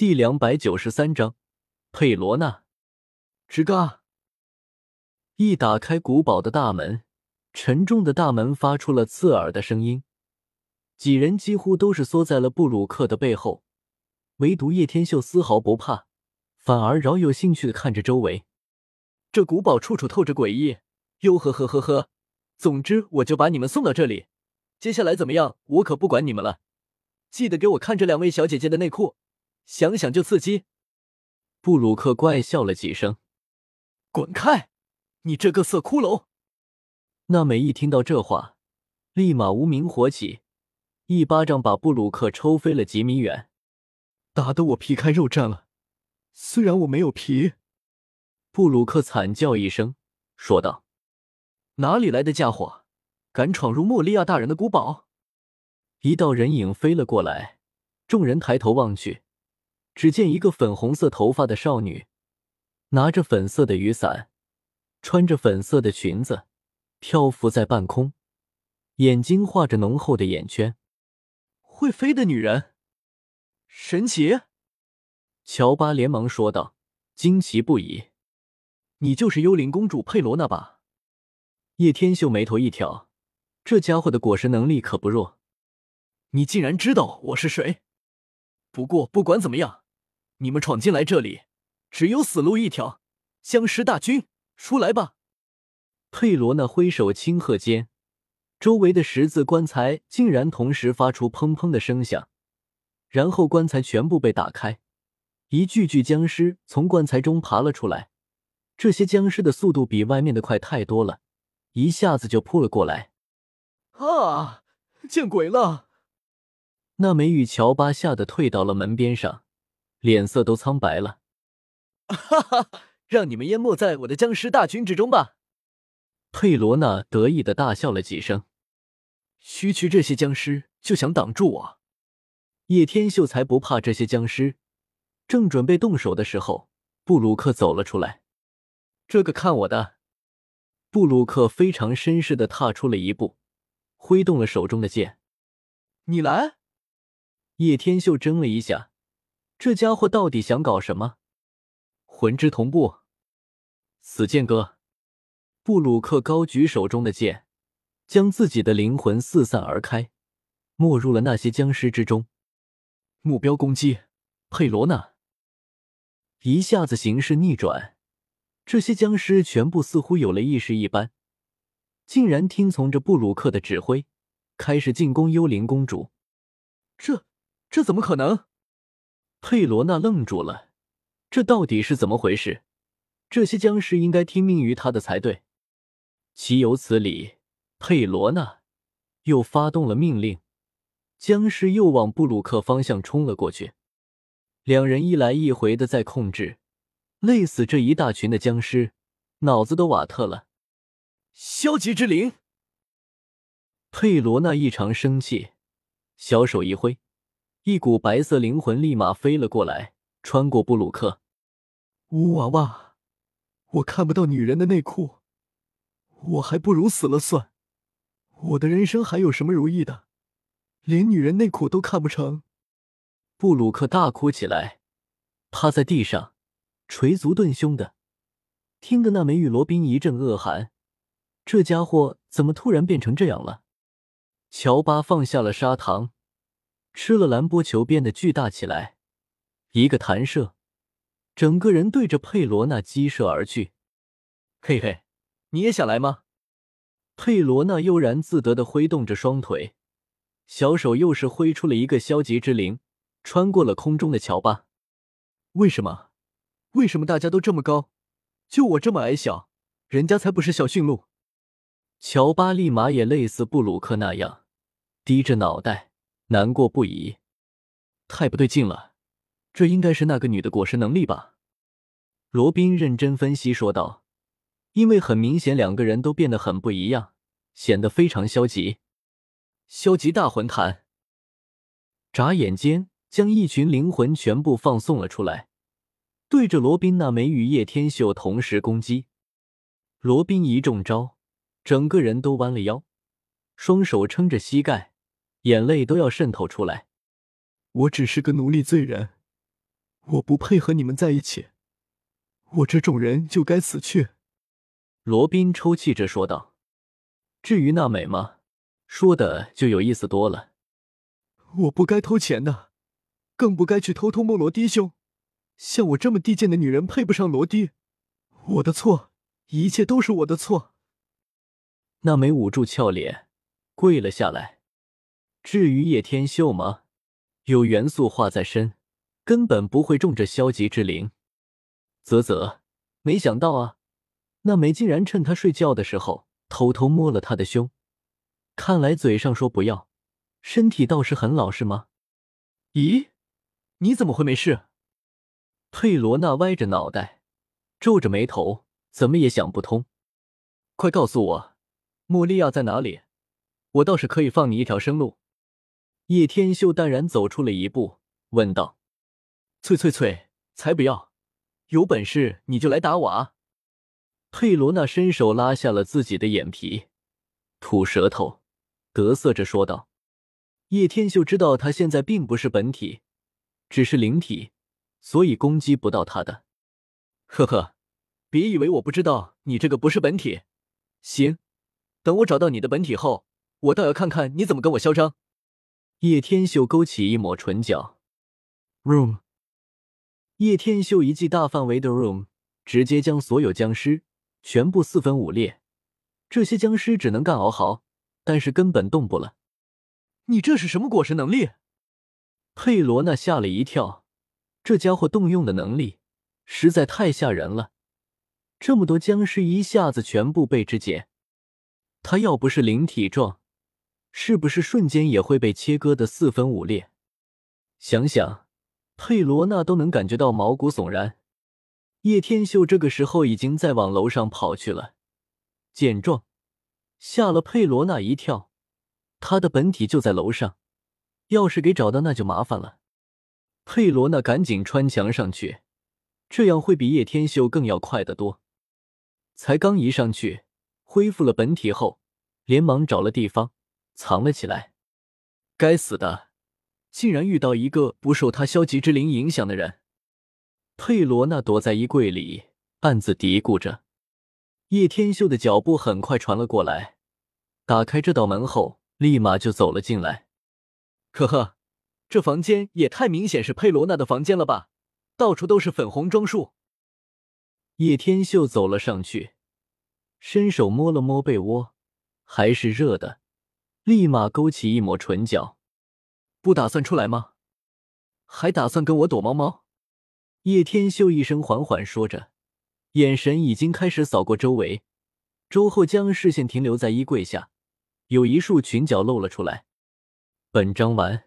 第两百九十三章，佩罗娜。吱嘎！一打开古堡的大门，沉重的大门发出了刺耳的声音。几人几乎都是缩在了布鲁克的背后，唯独叶天秀丝毫不怕，反而饶有兴趣的看着周围。这古堡处处透着诡异，哟呵呵呵呵。总之，我就把你们送到这里，接下来怎么样，我可不管你们了。记得给我看这两位小姐姐的内裤，想想就刺激。布鲁克怪笑了几声，滚开！你这个色骷髅！娜美一听到这话，立马无名火起，一巴掌把布鲁克抽飞了几米远，打得我皮开肉绽了。虽然我没有皮。布鲁克惨叫一声，说道。哪里来的家伙，敢闯入莫利亚大人的古堡？一道人影飞了过来，众人抬头望去，只见一个粉红色头发的少女，拿着粉色的雨伞，穿着粉色的裙子，漂浮在半空，眼睛画着浓厚的眼圈。会飞的女人，神奇！乔巴连忙说道，惊奇不已。你就是幽灵公主佩罗娜吧？叶天秀眉头一挑，这家伙的果实能力可不弱。你竟然知道我是谁？不过不管怎么样，你们闯进来这里，只有死路一条。僵尸大军，出来吧！佩罗娜挥手轻喝间，周围的十字棺材竟然同时发出砰砰的声响，然后棺材全部被打开，一具具僵尸从棺材中爬了出来。这些僵尸的速度比外面的快太多了。一下子就扑了过来！啊，见鬼了！那美与乔巴吓得退到了门边上，脸色都苍白了。哈哈，让你们淹没在我的僵尸大军之中吧！佩罗娜得意的大笑了几声。区区这些僵尸就想挡住我？叶天秀才不怕这些僵尸！正准备动手的时候，布鲁克走了出来。这个看我的！布鲁克非常绅士的踏出了一步，挥动了手中的剑。你来！叶天秀怔了一下，这家伙到底想搞什么？魂之同步，死剑哥！布鲁克高举手中的剑，将自己的灵魂四散而开，没入了那些僵尸之中。目标攻击，佩罗娜！一下子形势逆转。这些僵尸全部似乎有了意识一般，竟然听从着布鲁克的指挥，开始进攻幽灵公主。这这怎么可能？佩罗娜愣住了，这到底是怎么回事？这些僵尸应该听命于他的才对。岂有此理！佩罗娜又发动了命令，僵尸又往布鲁克方向冲了过去。两人一来一回的在控制。累死这一大群的僵尸，脑子都瓦特了。消极之灵，佩罗娜异常生气，小手一挥，一股白色灵魂立马飞了过来，穿过布鲁克。呜娃娃，我看不到女人的内裤，我还不如死了算。我的人生还有什么如意的？连女人内裤都看不成。布鲁克大哭起来，趴在地上。捶足顿胸的，听得那美玉罗宾一阵恶寒。这家伙怎么突然变成这样了？乔巴放下了砂糖，吃了蓝波球变得巨大起来，一个弹射，整个人对着佩罗娜击射而去。嘿嘿，你也想来吗？佩罗娜悠然自得的挥动着双腿，小手又是挥出了一个消极之灵，穿过了空中的乔巴。为什么？为什么大家都这么高，就我这么矮小？人家才不是小驯鹿。乔巴立马也类似布鲁克那样，低着脑袋，难过不已。太不对劲了，这应该是那个女的果实能力吧？罗宾认真分析说道。因为很明显，两个人都变得很不一样，显得非常消极。消极大魂坛，眨眼间将一群灵魂全部放送了出来。对着罗宾那枚与叶天秀同时攻击，罗宾一中招，整个人都弯了腰，双手撑着膝盖，眼泪都要渗透出来。我只是个奴隶罪人，我不配和你们在一起，我这种人就该死去。”罗宾抽泣着说道。“至于娜美吗？说的就有意思多了。我不该偷钱的，更不该去偷偷摸罗迪兄。像我这么低贱的女人配不上罗迪，我的错，一切都是我的错。”娜美捂住俏脸，跪了下来。至于叶天秀吗？有元素化在身，根本不会中这消极之灵。啧啧，没想到啊，那梅竟然趁他睡觉的时候偷偷摸了他的胸。看来嘴上说不要，身体倒是很老实吗？咦，你怎么会没事？佩罗娜歪着脑袋，皱着眉头，怎么也想不通。快告诉我，莫利亚在哪里？我倒是可以放你一条生路。叶天秀淡然走出了一步，问道：“翠翠翠，才不要！有本事你就来打我啊！”佩罗娜伸手拉下了自己的眼皮，吐舌头，得瑟着说道：“叶天秀知道他现在并不是本体，只是灵体，所以攻击不到他的。呵呵，别以为我不知道你这个不是本体。行，等我找到你的本体后，我倒要看看你怎么跟我嚣张。”叶天秀勾起一抹唇角，room。叶天秀一记大范围的 room，直接将所有僵尸全部四分五裂。这些僵尸只能干嗷嚎，但是根本动不了。你这是什么果实能力？佩罗娜吓了一跳，这家伙动用的能力实在太吓人了。这么多僵尸一下子全部被肢解，他要不是灵体状。是不是瞬间也会被切割的四分五裂？想想，佩罗娜都能感觉到毛骨悚然。叶天秀这个时候已经在往楼上跑去了，见状，吓了佩罗娜一跳。他的本体就在楼上，要是给找到那就麻烦了。佩罗娜赶紧穿墙上去，这样会比叶天秀更要快得多。才刚一上去，恢复了本体后，连忙找了地方。藏了起来。该死的，竟然遇到一个不受他消极之灵影响的人。佩罗娜躲在衣柜里，暗自嘀咕着。叶天秀的脚步很快传了过来，打开这道门后，立马就走了进来。呵呵，这房间也太明显是佩罗娜的房间了吧？到处都是粉红装束。叶天秀走了上去，伸手摸了摸被窝，还是热的。立马勾起一抹唇角，不打算出来吗？还打算跟我躲猫猫？叶天秀一声缓缓说着，眼神已经开始扫过周围，周后将视线停留在衣柜下，有一束裙角露了出来。本章完。